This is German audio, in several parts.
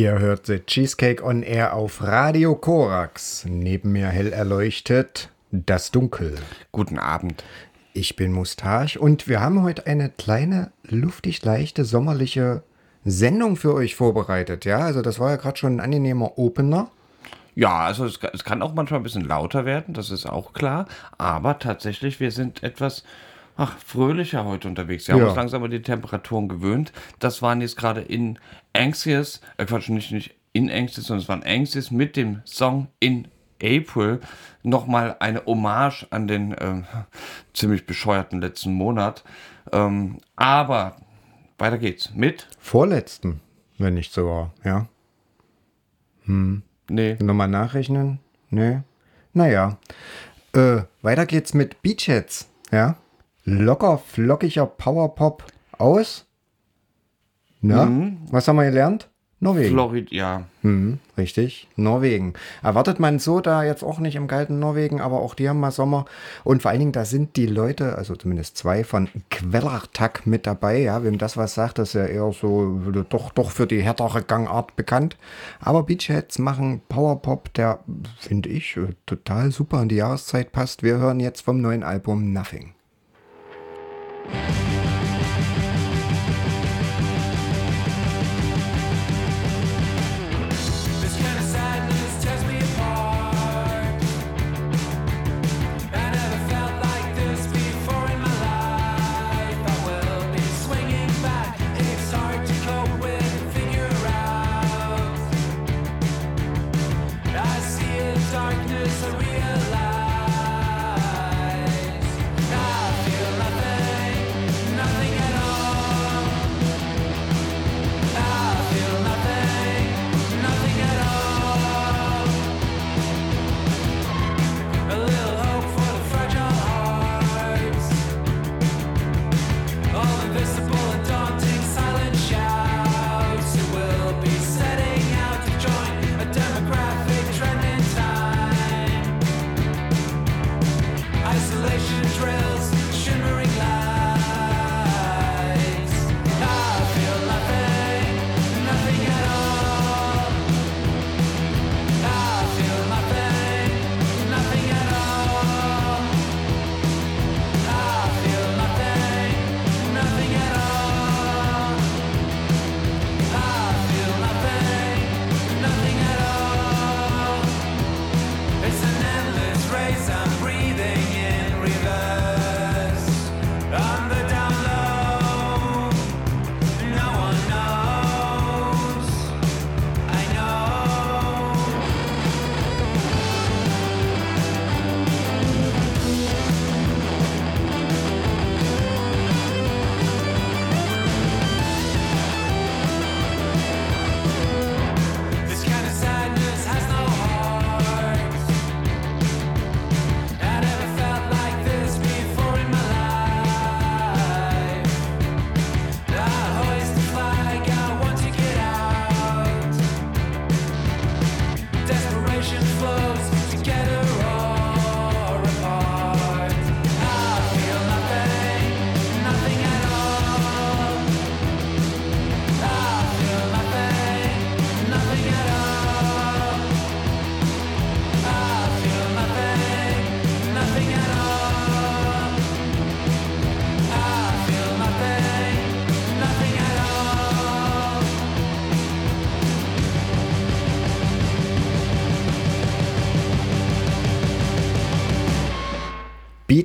Ihr hört The Cheesecake on Air auf Radio Korax. Neben mir hell erleuchtet das Dunkel. Guten Abend. Ich bin Mustache und wir haben heute eine kleine, luftig leichte, sommerliche Sendung für euch vorbereitet. Ja, also das war ja gerade schon ein angenehmer Opener. Ja, also es, es kann auch manchmal ein bisschen lauter werden, das ist auch klar. Aber tatsächlich, wir sind etwas ach, fröhlicher heute unterwegs. Wir haben Ja. uns langsam an die Temperaturen gewöhnt. Das waren jetzt gerade in Anxious, äh Quatsch, nicht, nicht in Anxious, sondern es waren Anxious mit dem Song In April. Nochmal eine Hommage an den ähm, ziemlich bescheuerten letzten Monat. Ähm, aber weiter geht's mit. Vorletzten, wenn nicht sogar, ja. Nee, Nochmal nachrechnen? Nee. Naja. Äh, weiter geht's mit Beachheads, ja. Locker, flockiger Powerpop aus. Na, was haben wir gelernt? Norwegen. Florida, ja. Hm, richtig, Norwegen. Erwartet man so da jetzt auch nicht im kalten Norwegen, aber auch die haben mal Sommer. Und vor allen Dingen, da sind die Leute, also zumindest zwei von Quellertag mit dabei. Ja, wem das was sagt, das ist ja eher so doch, doch für die härtere Gangart bekannt. Aber Beachheads machen Powerpop, der, finde ich, äh, total super an die Jahreszeit passt. Wir hören jetzt vom neuen Album Nothing. Bye.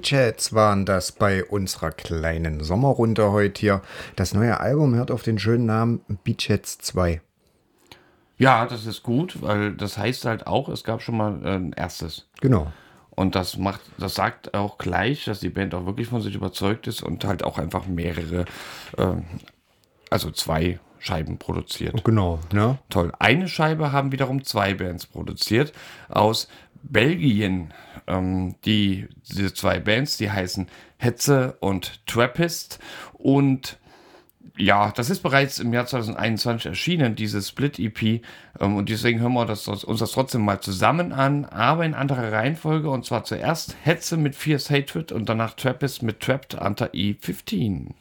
Beachheads waren das bei unserer kleinen Sommerrunde heute hier. Das neue Album hört auf den schönen Namen Beachheads 2. Ja, das ist gut, weil das heißt halt auch, es gab schon mal äh, ein erstes. Genau. Und das macht, das sagt auch gleich, dass die Band auch wirklich von sich überzeugt ist und halt auch einfach mehrere, ähm, also zwei Scheiben produziert. Genau, ne? Toll. Eine Scheibe haben wiederum zwei Bands produziert aus Belgien. Ähm, die, diese zwei Bands, die heißen Hetze und Trappist. Und ja, das ist bereits im Jahr 2021 erschienen, diese Split-EP. Ähm, und deswegen hören wir das, uns das trotzdem mal zusammen an, aber in anderer Reihenfolge. Und zwar zuerst Hetze mit Fierce Hatred und danach Trappist mit Trapped Under E15.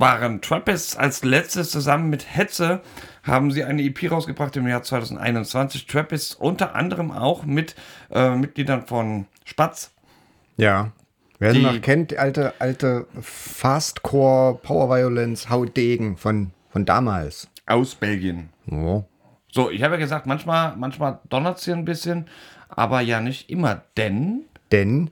Waren Trappists. Als letztes zusammen mit Hetze haben sie eine EP rausgebracht im Jahr 2021. Trappists unter anderem auch mit äh, Mitgliedern von Spatz. Ja. Wer sie Die- noch kennt, die alte, alte Fastcore Power Violence Haudegen von, von damals. aus Belgien. Oh. So, ich habe ja gesagt, manchmal, manchmal donnert es hier ein bisschen, aber ja nicht immer, denn Denn,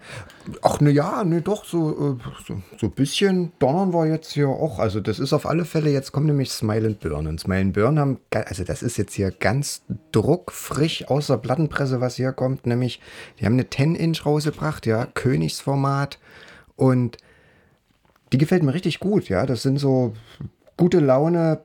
ach ne ja, ne doch, so, äh, so, so ein bisschen donnern wir jetzt hier auch. Also das ist auf alle Fälle, jetzt kommt nämlich Smile and Burn. Und Smile and Burn haben, also das ist jetzt hier ganz druckfrisch aus der Plattenpresse, was hier kommt. Nämlich, die haben eine 10-Inch rausgebracht, ja, Königsformat. Und die gefällt mir richtig gut, ja. Das sind so gute Laune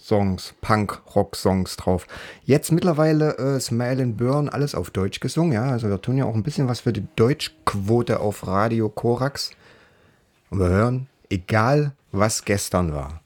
Power-Songs, Punk-Rock-Songs drauf. Jetzt mittlerweile äh, Smile and Burn, alles auf Deutsch gesungen, ja. Also wir tun ja auch ein bisschen was für die Deutschquote auf Radio Korax. Und wir hören, egal was gestern war.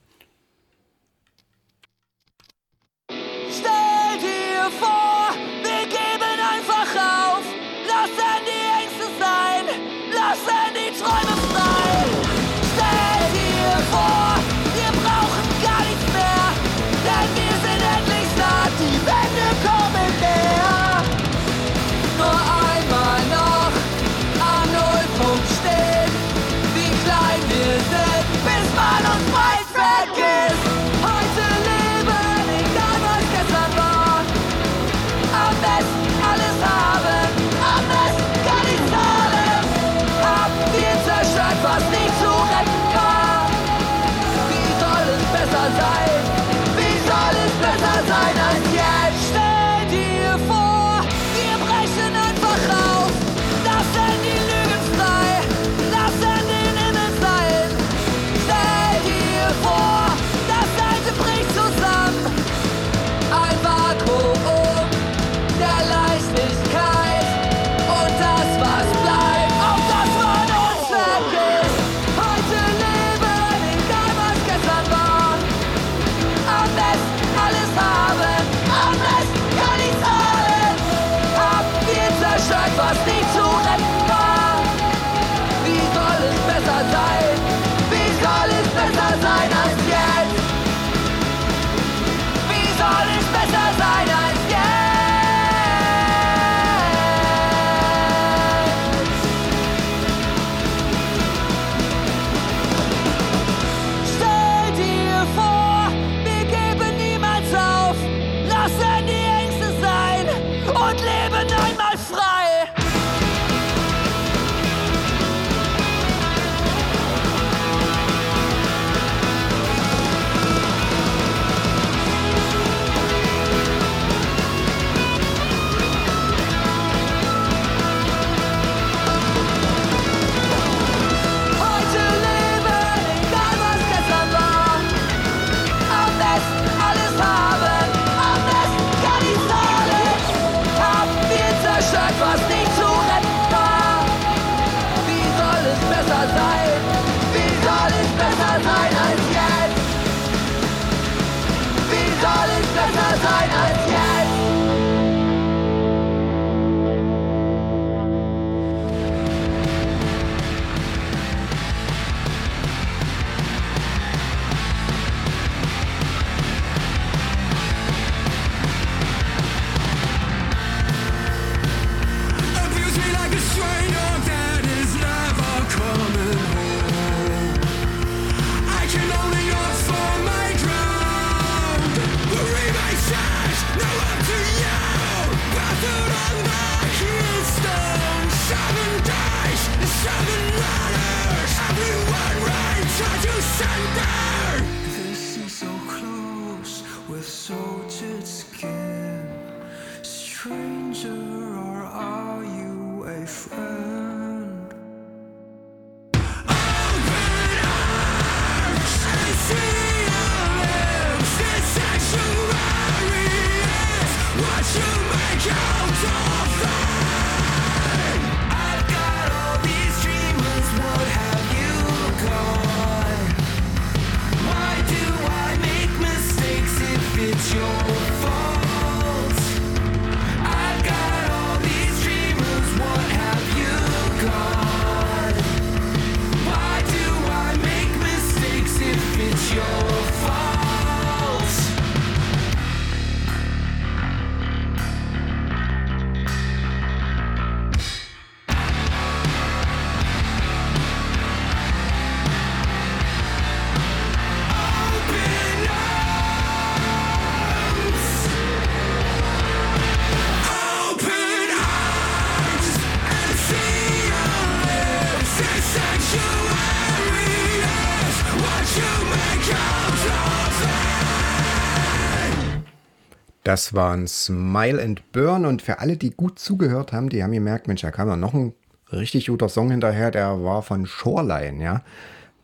Das waren Smile and Burn und für alle, die gut zugehört haben, die haben gemerkt, Mensch, da kam ja noch ein richtig guter Song hinterher, der war von Shoreline, ja.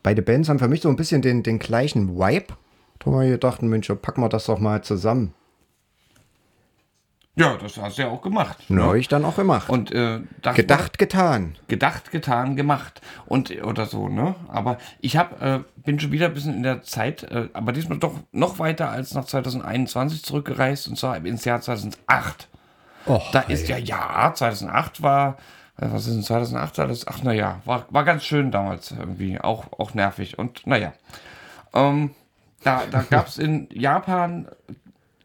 Beide Bands haben für mich so ein bisschen den, den gleichen Vibe. Da haben wir gedacht, Mensch, packen wir das doch mal zusammen. Ja, das hast du ja auch gemacht. Ne? Habe ich dann auch gemacht. Und äh, Gedacht, getan. gedacht, getan, gemacht und oder so, ne? Aber ich hab, äh, bin schon wieder ein bisschen in der Zeit, äh, aber diesmal doch noch weiter als nach 2021 zurückgereist und zwar ins Jahr 2008. Och, Da ist ja, ja, 2008 war, äh, was ist denn 2008 alles? Ach, naja, war, war ganz schön damals irgendwie, auch, auch nervig und naja. Ähm, da da gab es in Japan,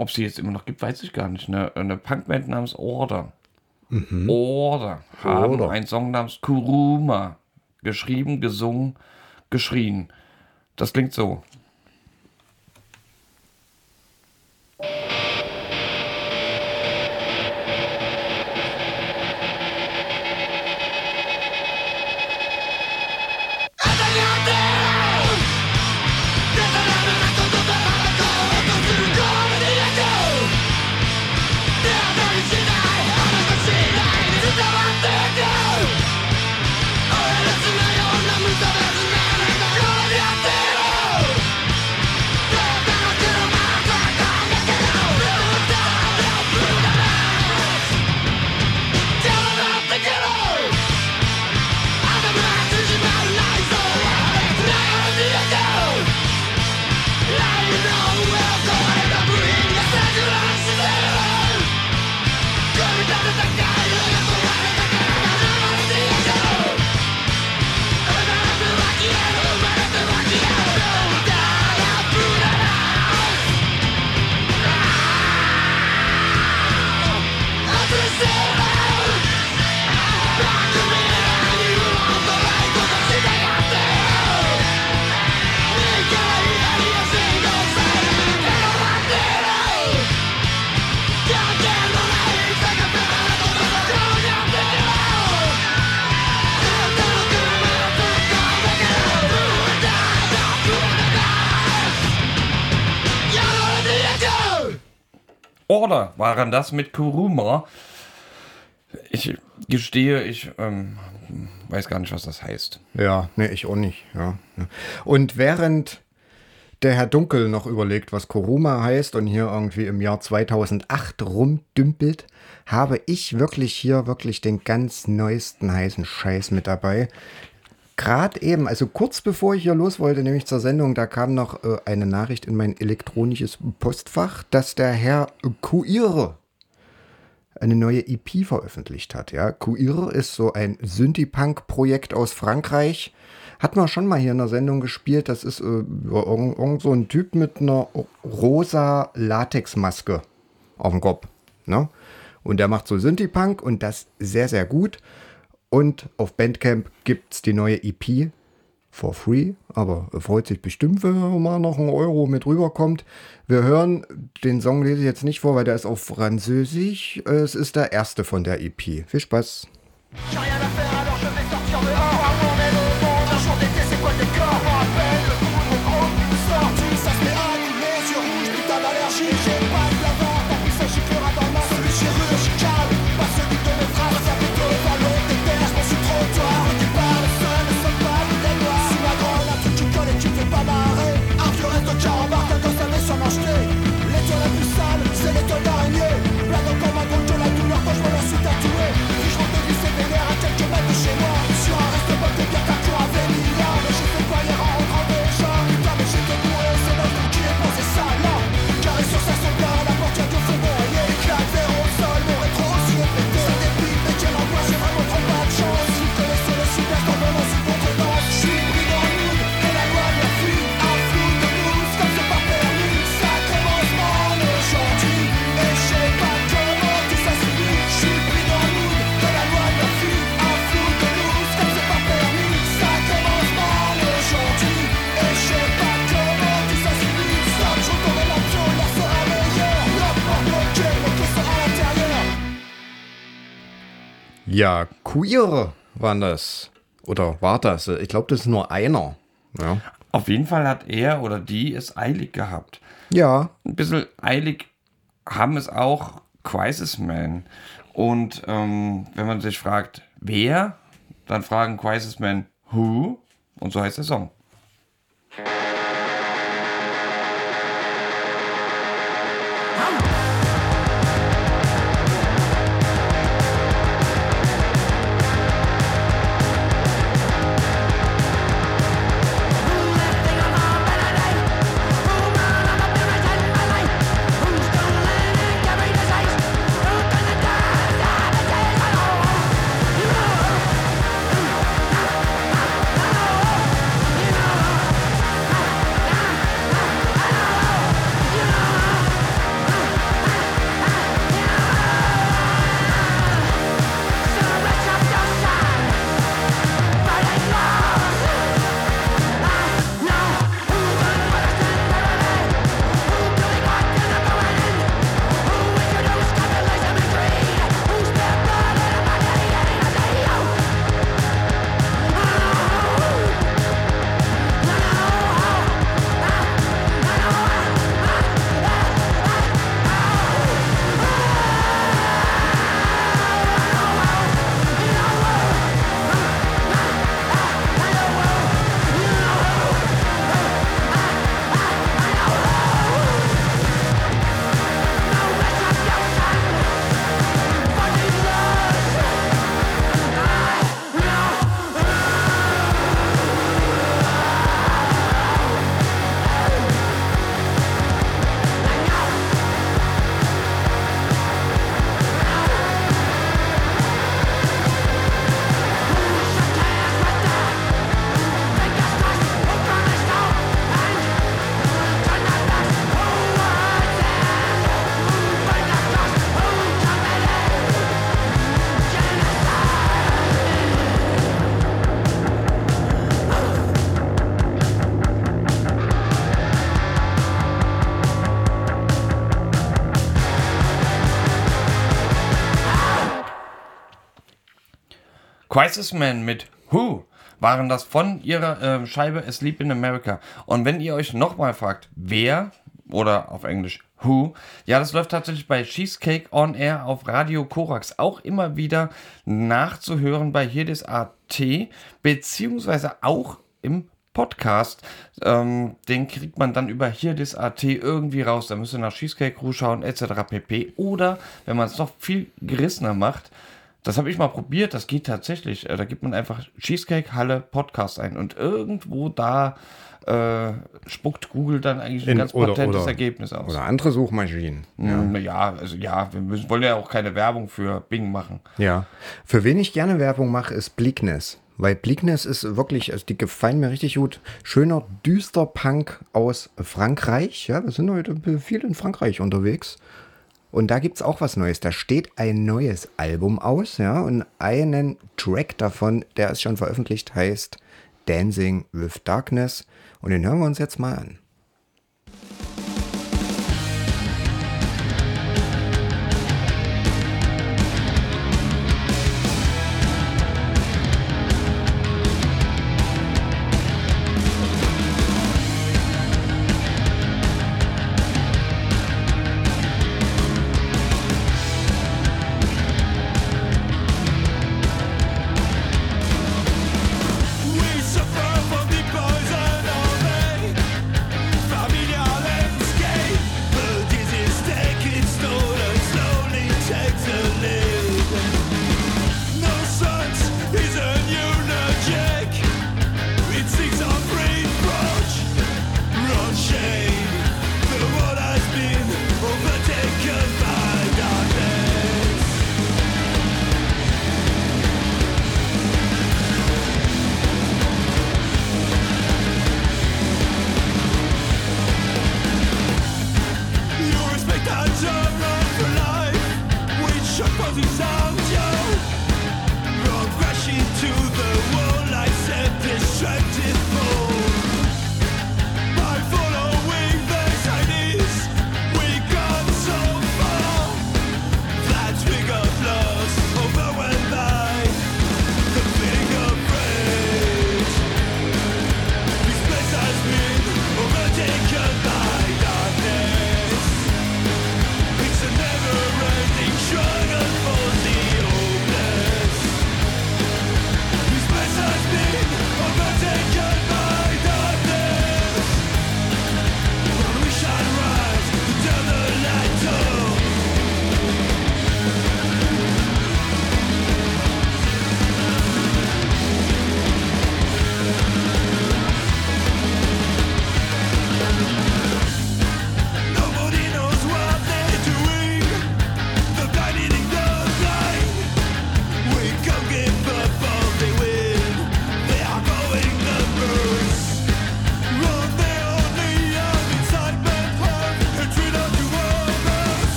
ob sie jetzt immer noch gibt, weiß ich gar nicht, eine, eine Punkband namens Order. Order haben Order. einen Song namens Kuruma geschrieben, gesungen, geschrien. Das klingt so. Waren das mit Kuruma. Ich gestehe, ich ähm, weiß gar nicht, was das heißt. Ja, nee, ich auch nicht. Ja. Und während der Herr Dunkel noch überlegt, was Kuruma heißt und hier irgendwie im Jahr 2008 rumdümpelt, habe ich wirklich hier wirklich den ganz neuesten heißen Scheiß mit dabei. Gerade eben, also kurz bevor ich hier los wollte, nämlich zur Sendung, da kam noch äh, eine Nachricht in mein elektronisches Postfach, dass der Herr Kuire eine neue EP veröffentlicht hat. Ja, Queer ist so ein Synthie-Punk-Projekt aus Frankreich. Hat man schon mal hier in der Sendung gespielt. Das ist äh, irgend, irgend so ein Typ mit einer rosa Latexmaske auf dem Kopf. Ne? Und der macht so Synthie-Punk und das sehr, sehr gut. Und auf Bandcamp gibt es die neue EP for free, aber er freut sich bestimmt, wenn er mal noch ein Euro mit rüberkommt. Wir hören, den Song lese ich jetzt nicht vor, weil der ist auf Französisch. Es ist der erste von der EP. Viel Spaß. Ja, Queer waren das. Oder war das? Ich glaube, das ist nur einer. Ja. Auf jeden Fall hat er oder die es eilig gehabt. Ja, Ein bisschen eilig haben es auch Crisis Man. Und ähm, wenn man sich fragt, wer, dann fragen Crisis Man who und so heißt der Song. Crisis Man mit Who waren das von ihrer äh, Scheibe Asleep in America. Und wenn ihr euch nochmal fragt, wer oder auf Englisch Who, ja, das läuft tatsächlich bei Cheesecake on Air auf Radio Korax auch immer wieder nachzuhören bei Hirdis AT, beziehungsweise auch im Podcast. Ähm, den kriegt man dann über Hirdis.at irgendwie raus. Da müsst ihr nach Cheesecake Crew schauen, etc. pp. Oder, wenn man es noch viel gerissener macht, das habe ich mal probiert, das geht tatsächlich. Äh, Da gibt man einfach Cheesecake Halle Podcast ein und irgendwo da äh, spuckt Google dann eigentlich ein In- ganz oder- patentes oder- Ergebnis aus. Oder andere Suchmaschinen. Ja. Naja, also ja, wir müssen, wollen ja auch keine Werbung für Bing machen. Ja. Für wen ich gerne Werbung mache, ist Bleakness. Weil Bleakness ist wirklich, also die gefallen mir richtig gut. Schöner, düster Punk aus Frankreich. Ja, wir sind heute viel in Frankreich unterwegs. Und da gibt es auch was Neues. Da steht ein neues Album aus, ja, und einen Track davon, der ist schon veröffentlicht, heißt Dancing with Darkness. Und den hören wir uns jetzt mal an.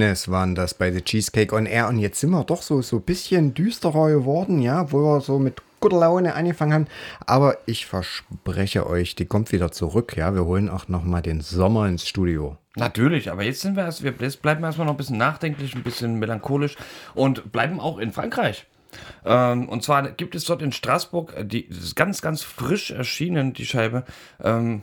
Bleakness waren das bei The Cheesecake on Air. Und jetzt sind wir doch so so ein bisschen düsterer geworden, ja, wo wir so mit guter Laune angefangen haben. Aber ich verspreche euch, die kommt wieder zurück, ja. Wir holen auch noch mal den Sommer ins Studio. Natürlich, aber jetzt sind wir erst, wir bleiben erstmal noch ein bisschen nachdenklich, ein bisschen melancholisch und bleiben auch in Frankreich. Ähm, und zwar gibt es dort in Straßburg, äh, die ist ganz, ganz frisch erschienen, die Scheibe, ähm,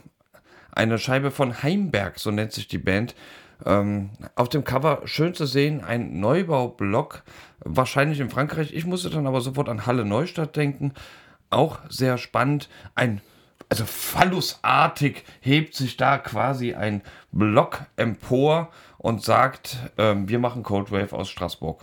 eine Scheibe von Heimberg, so nennt sich die Band. Ähm, auf dem Cover schön zu sehen, ein Neubaublock, wahrscheinlich in Frankreich. Ich musste dann aber sofort an Halle Neustadt denken. Auch sehr spannend. Ein, also phallusartig hebt sich da quasi ein Block empor und sagt, ähm, wir machen Cold Wave aus Straßburg.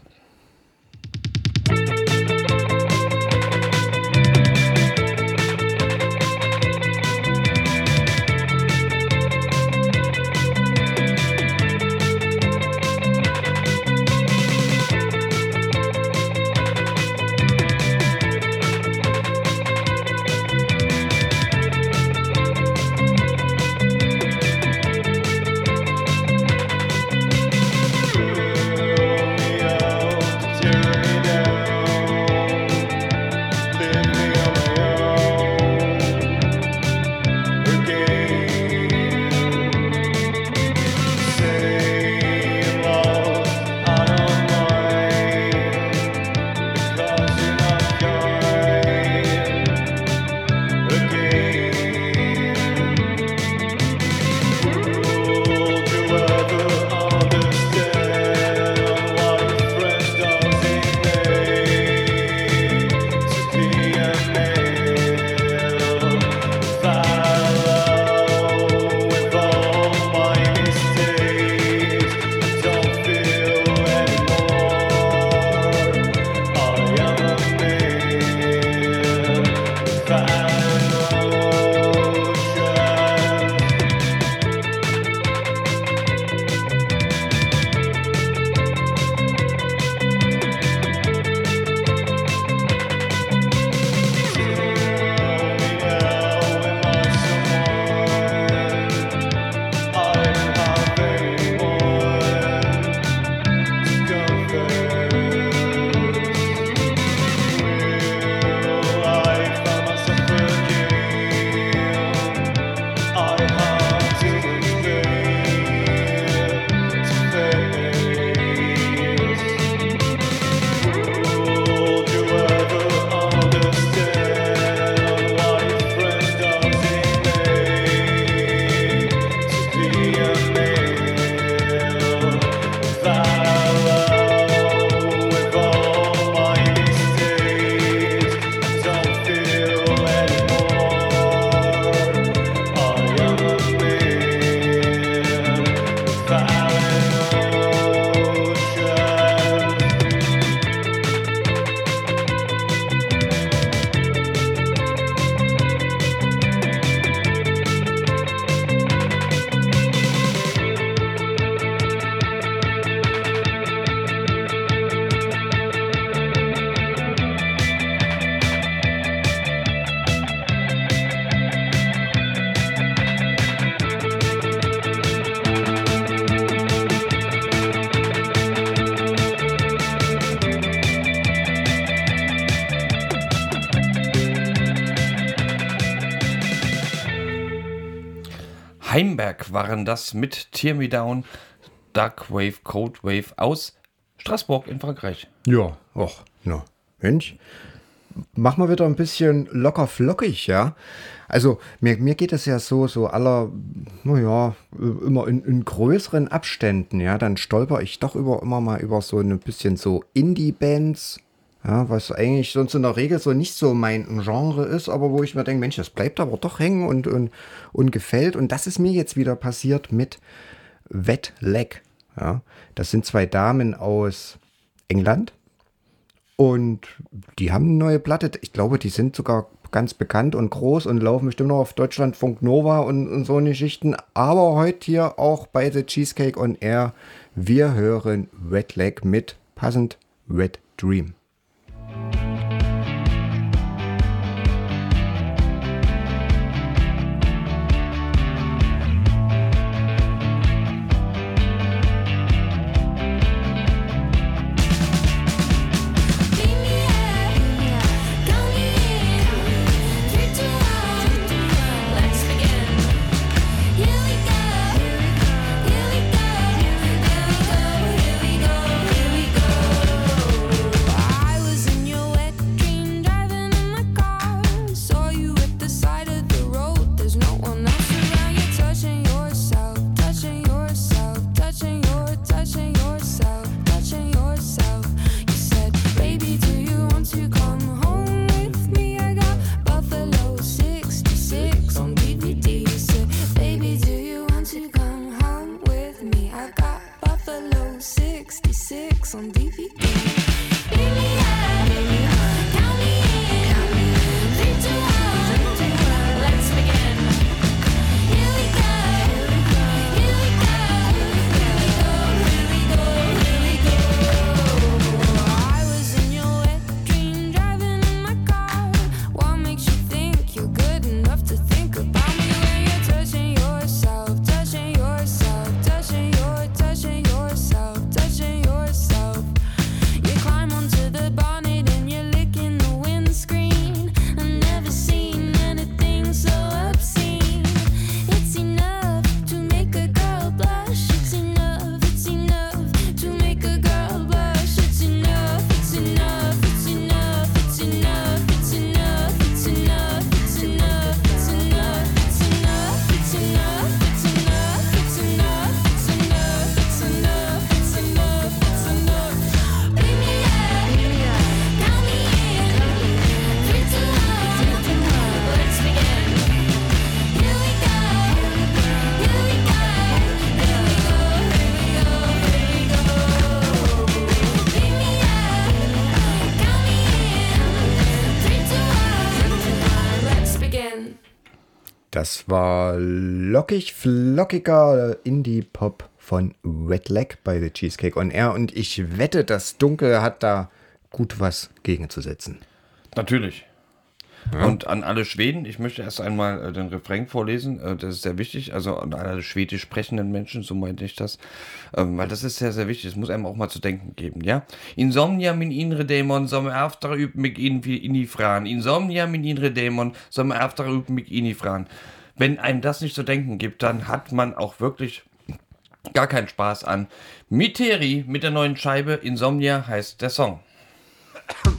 Heimberg waren das mit Tear Me Down, Dark Wave, Cold Wave aus Straßburg in Frankreich. Ja, och, na, Mensch. Mach mal wieder ein bisschen locker flockig, ja. Also mir, mir geht es ja so, so aller, naja, immer in, in größeren Abständen, ja. Dann stolper ich doch über, immer mal über so ein bisschen so Indie-Bands, ja, was eigentlich sonst in der Regel so nicht so mein Genre ist, aber wo ich mir denke, Mensch, das bleibt aber doch hängen und, und, und gefällt. Und das ist mir jetzt wieder passiert mit Wet Leg. Ja, das sind zwei Damen aus England und die haben eine neue Platte. Ich glaube, die sind sogar ganz bekannt und groß und laufen bestimmt noch auf Deutschlandfunk Nova und, und so eine Geschichten. Aber heute hier auch bei The Cheesecake on Air. Wir hören Wet Leg mit passend Wet Dream. thank you Das war lockig, flockiger Indie-Pop von Red Leg bei The Cheesecake on Air und ich wette, das Dunkel hat da gut was gegenzusetzen. Natürlich. Und an alle Schweden, ich möchte erst einmal äh, den Refrain vorlesen, äh, das ist sehr wichtig, also an alle schwedisch sprechenden Menschen, so meinte ich das, ähm, weil das ist sehr, sehr wichtig, das muss einem auch mal zu denken geben, ja? Insomnia min inre dämon som efter upp mig in inifran, insomnia min inre dämon som efter upp mig inifran. Wenn einem das nicht zu denken gibt, dann hat man auch wirklich gar keinen Spaß an. Miteri mit der neuen Scheibe, Insomnia heißt der Song.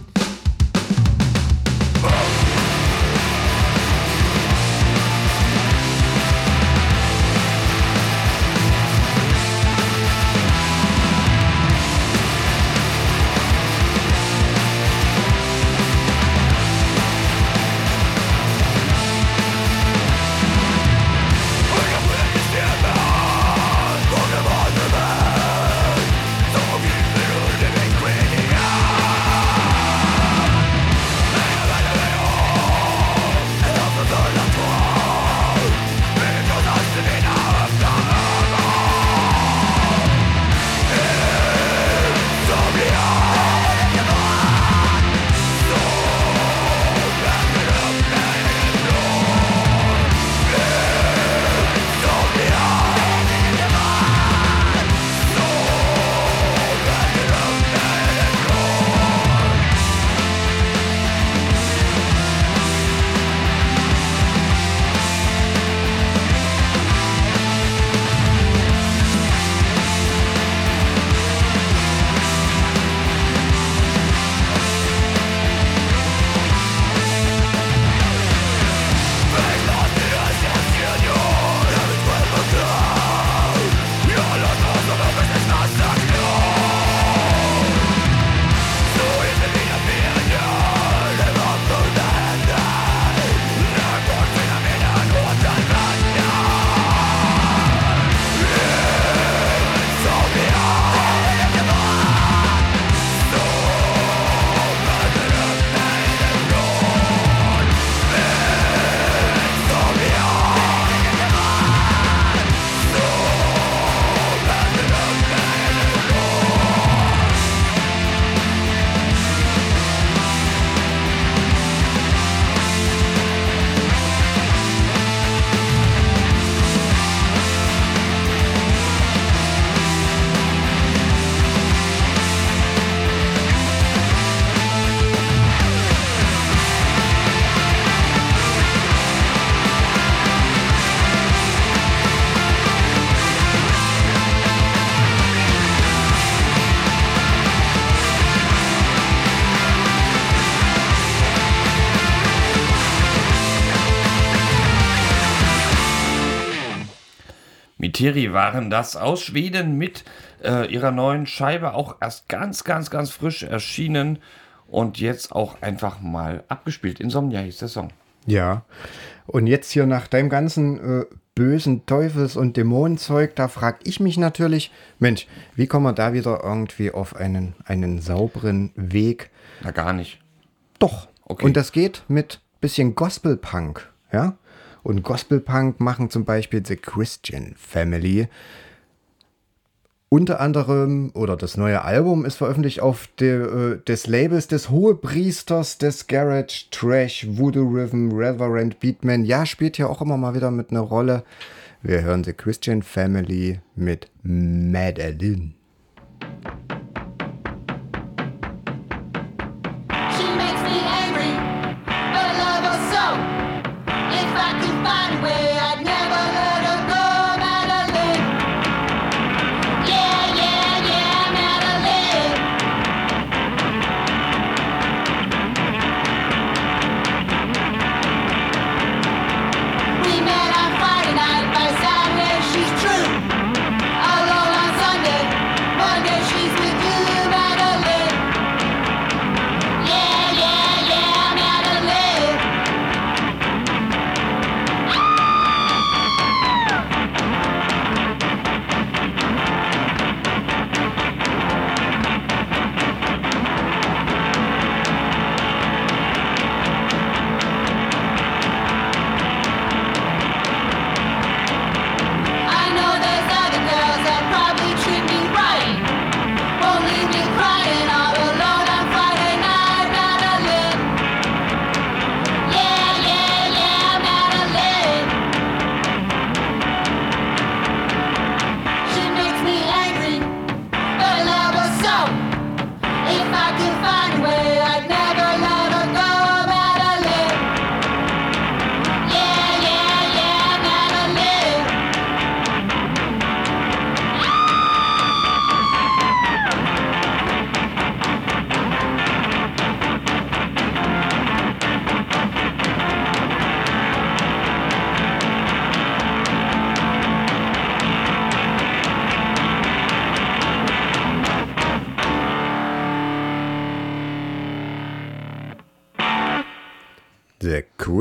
Miteri waren das aus Schweden mit äh, ihrer neuen Scheibe, auch erst ganz, ganz, ganz frisch erschienen und jetzt auch einfach mal abgespielt. Insomnia hieß der Song. Ja. Und jetzt hier nach deinem ganzen äh, bösen Teufels- und Dämonenzeug, da frage ich mich natürlich, Mensch, wie kommen wir da wieder irgendwie auf einen, einen sauberen Weg? Na, gar nicht. Doch. Okay. Und das geht mit bisschen Gospel-Punk, ja? Und Gospel-Punk machen zum Beispiel The Christian Family. Unter anderem, oder das neue Album ist veröffentlicht auf de, äh, des Labels des Hohepriesters des Garage Trash Voodoo Rhythm Reverend Beatman. Ja, spielt hier auch immer mal wieder mit einer Rolle. Wir hören The Christian Family mit Madeline.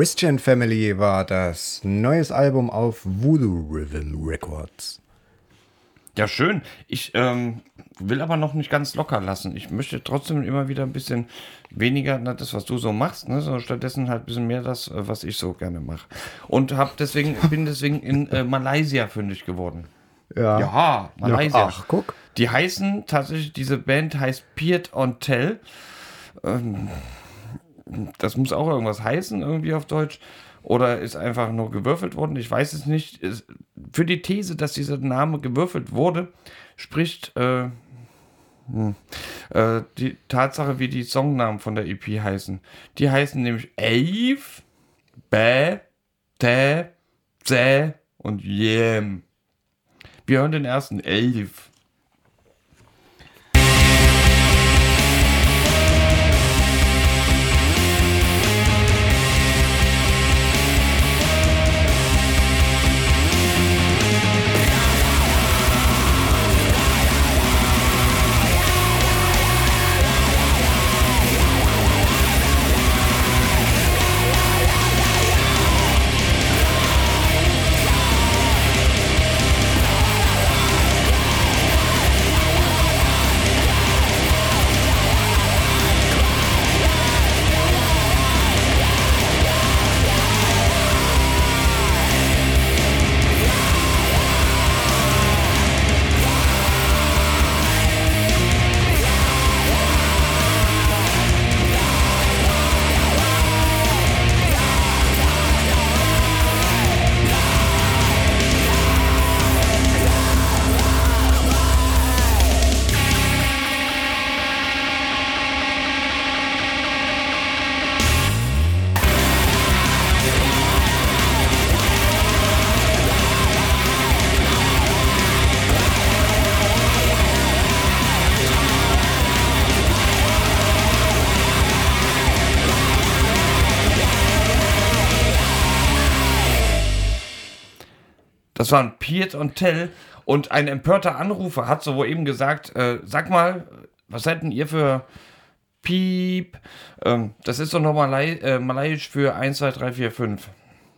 Christian Family war das neues Album auf Voodoo Rhythm Records. Ja, schön. Ich ähm, will aber noch nicht ganz locker lassen. Ich möchte trotzdem immer wieder ein bisschen weniger na, das, was du so machst, ne, sondern stattdessen halt ein bisschen mehr das, äh, was ich so gerne mache. Und hab deswegen, bin deswegen in äh, Malaysia fündig geworden. Ja. Ja, Malaysia. Ach, guck. Die heißen tatsächlich, diese Band heißt Peert on Tell. Ähm, das muss auch irgendwas heißen, irgendwie auf Deutsch. Oder ist einfach nur gewürfelt worden. Ich weiß es nicht. Für die These, dass dieser Name gewürfelt wurde, spricht äh, hm, äh, die Tatsache, wie die Songnamen von der EP heißen. Die heißen nämlich Ave, Bä, Tä, Zä und Jem. Wir hören den ersten Ave. Das waren Piet und Tell. Und ein empörter Anrufer hat so eben gesagt, äh, sag mal, was seid denn ihr für Piep? Ähm, das ist doch noch Malai äh, malayisch für 1, 2, 3, 4, 5.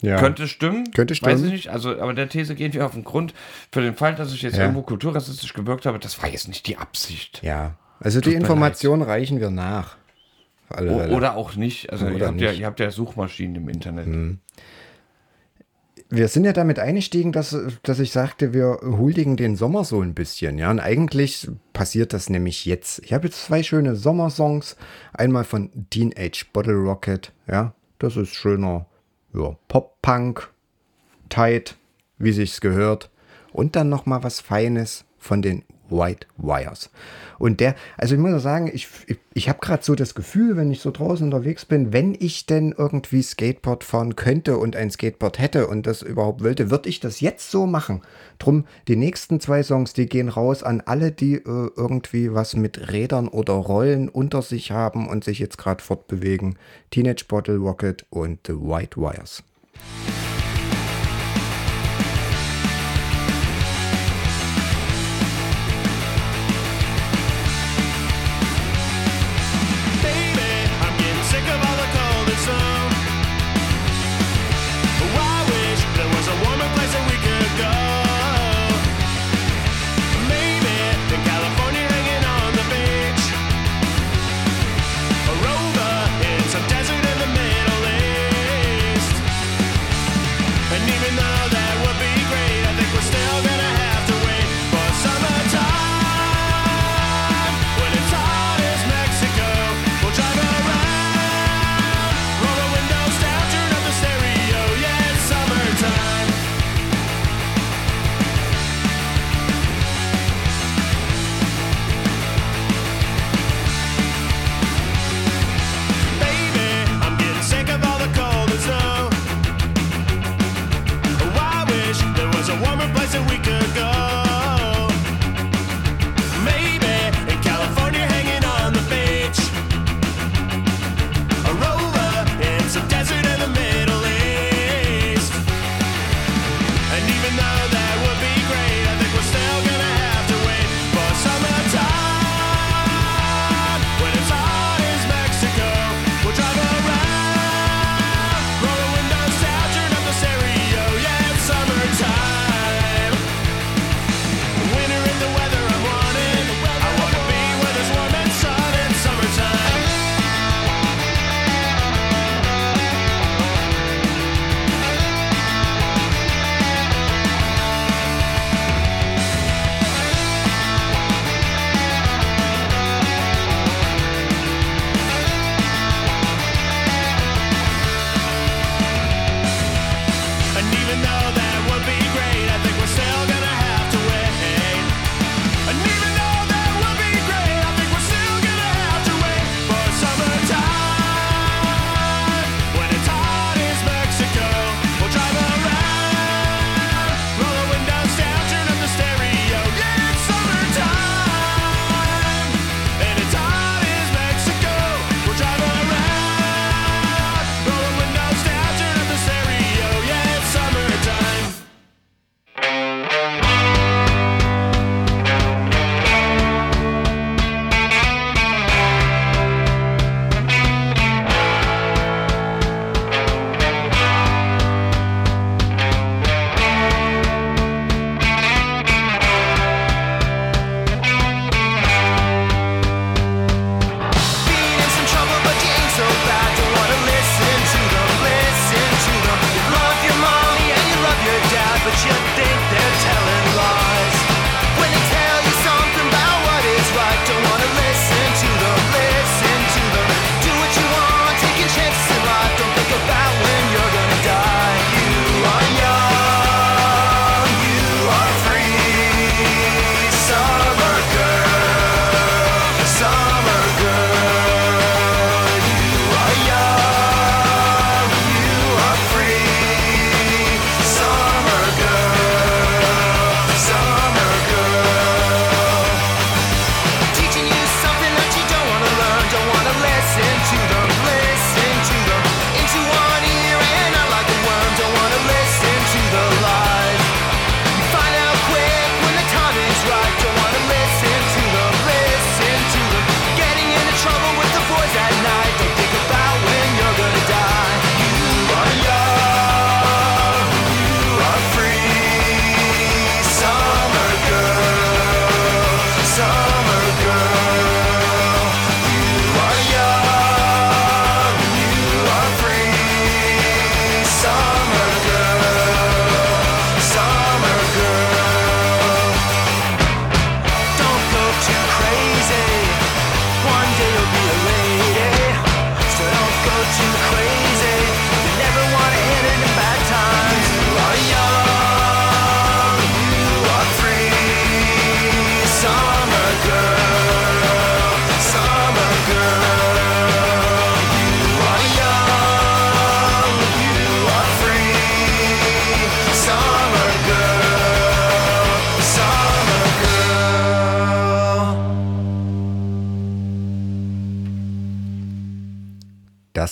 Ja. Könnte stimmen. Könnte Weiß stimmen. ich nicht. Also, aber der These gehen wir auf den Grund. Für den Fall, dass ich jetzt Ja. irgendwo kulturrassistisch gewirkt habe, das war jetzt nicht die Absicht. Ja. Also die Tut mir Informationen reichen wir nach. Alle O Fälle. oder auch nicht. Also, ihr habt, ja, nicht. Mhm. ihr habt ja Suchmaschinen im Internet. Wir sind ja damit eingestiegen, dass, dass ich sagte, wir huldigen den Sommer so ein bisschen. Ja, und eigentlich passiert das nämlich jetzt. Ich habe jetzt zwei schöne Sommersongs. Einmal von Teenage Bottle Rocket. Ja, das ist schöner ja, Pop-Punk, tight, wie sich's gehört. Und dann noch mal was Feines von den White Wires. Und der, also ich muss sagen, ich, ich, ich habe gerade so das Gefühl, wenn ich so draußen unterwegs bin, wenn ich denn irgendwie Skateboard fahren könnte und ein Skateboard hätte und das überhaupt wollte, würde ich das jetzt so machen. Drum, die nächsten zwei Songs, die gehen raus an alle, die äh, irgendwie was mit Rädern oder Rollen unter sich haben und sich jetzt gerade fortbewegen. Teenage Bottle Rocket und The White Wires.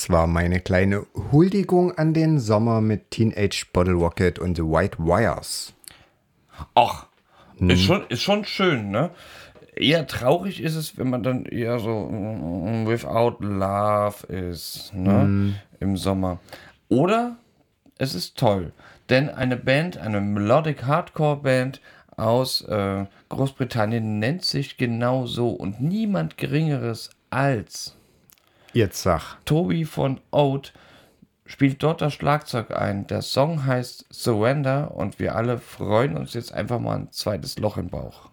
Das war meine kleine Huldigung an den Sommer mit Teenage Bottle Rocket und The White Wires. Ach, ist, schon, ist schon schön, ne? Eher traurig ist es, wenn man dann eher so mm, without love ist, ne? Im Sommer. Oder es ist toll, denn eine Band, eine Melodic Hardcore Band aus äh, Großbritannien nennt sich genau so und niemand Geringeres als Jetzt sag. Tobi von Oat spielt dort das Schlagzeug ein. Der Song heißt Surrender und wir alle freuen uns jetzt einfach mal ein zweites Loch im Bauch.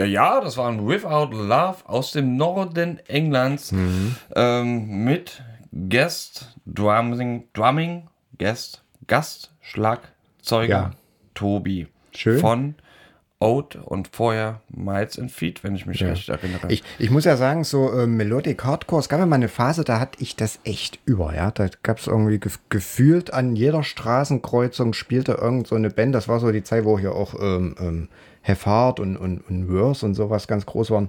Ja, ja, das war ein Without Love aus dem Norden Englands ähm, mit Guest Drumming, Drumming Guest, Gastschlagzeuger Ja. Tobi Schön. von Oat und vorher Miles and Feet, wenn ich mich recht erinnere. Ich, ich muss ja sagen, so äh, Melodic Hardcore, es gab ja mal eine Phase, da hatte ich das echt über, ja. Da gab es irgendwie gef gefühlt an jeder Straßenkreuzung spielte irgend so eine Band. Das war so die Zeit, wo hier auch ähm, ähm, Heart und, und, und Worse und sowas ganz groß waren.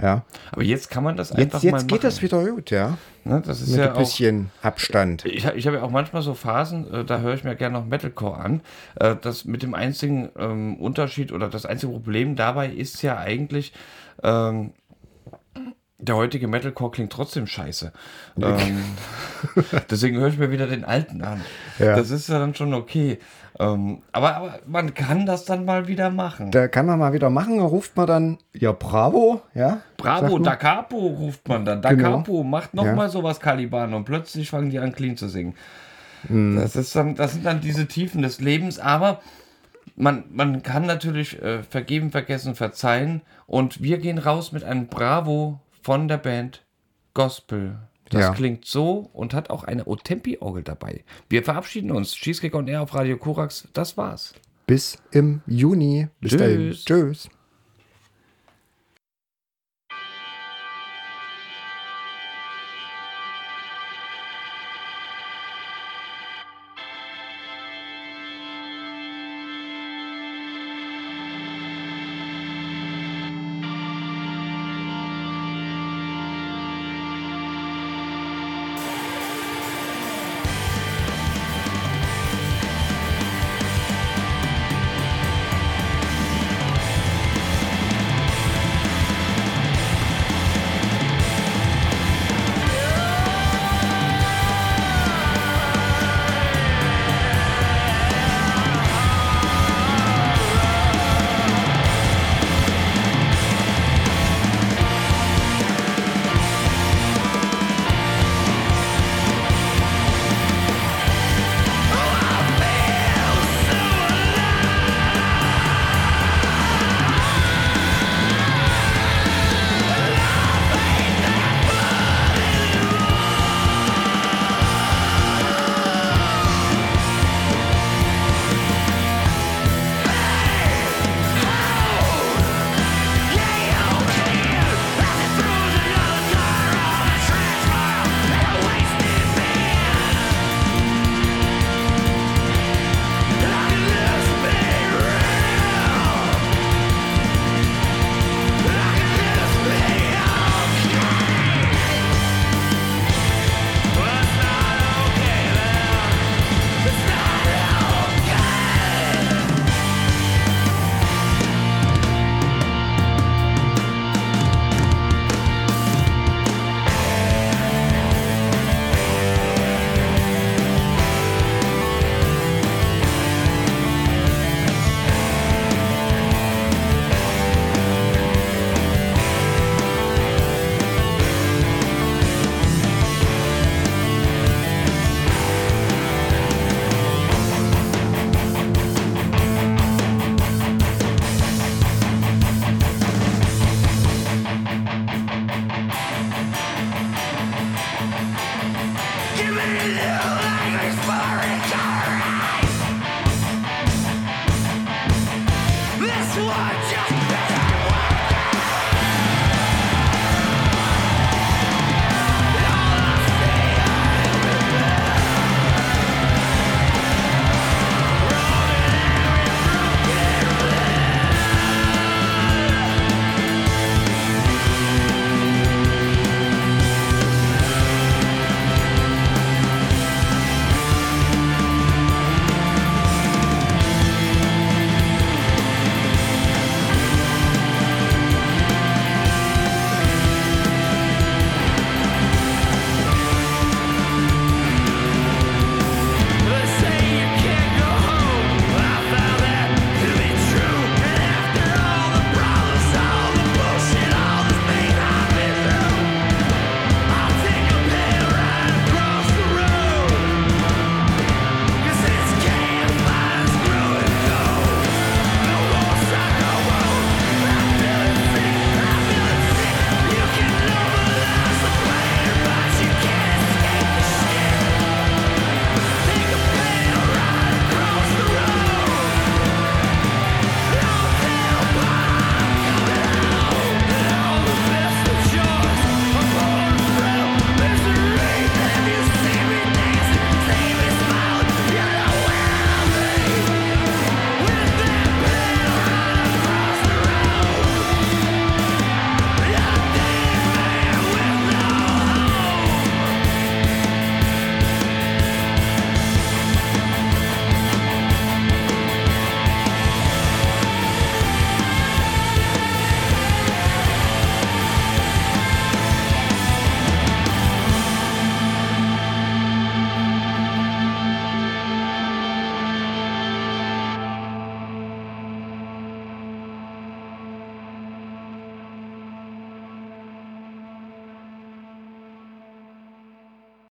Ja. Aber jetzt kann man das einfach Jetzt, mal jetzt geht machen. das wieder gut, ja. Ne, das ist Mit ja ein auch, bisschen Abstand. Ich, ich habe ja auch manchmal so Phasen, äh, da höre ich mir gerne noch Metalcore an. Äh, das mit dem einzigen ähm, Unterschied oder das einzige Problem dabei ist ja eigentlich, ähm, der heutige Metalcore klingt trotzdem scheiße. Ähm, deswegen höre ich mir wieder den alten an. Ja. Das ist ja dann schon okay. Ähm, aber, aber man kann das dann mal wieder machen. Da kann man mal wieder machen, da ruft man dann, ja, bravo, ja. Bravo. Da Capo ruft man dann. Da Genau. Capo macht noch Ja. mal sowas Caliban und plötzlich fangen die an clean zu singen. Mhm. Das, ist dann, das sind dann diese Tiefen des Lebens, aber man, man kann natürlich äh, vergeben, vergessen, verzeihen und wir gehen raus mit einem Bravo von der Band Gospel. Das Ja. klingt so und hat auch eine Otempi-Orgel dabei. Wir verabschieden uns. Cheesecake on Air auf Radio Korax. Das war's. Bis im Juni. Bis dahin. Tschüss. Tschüss.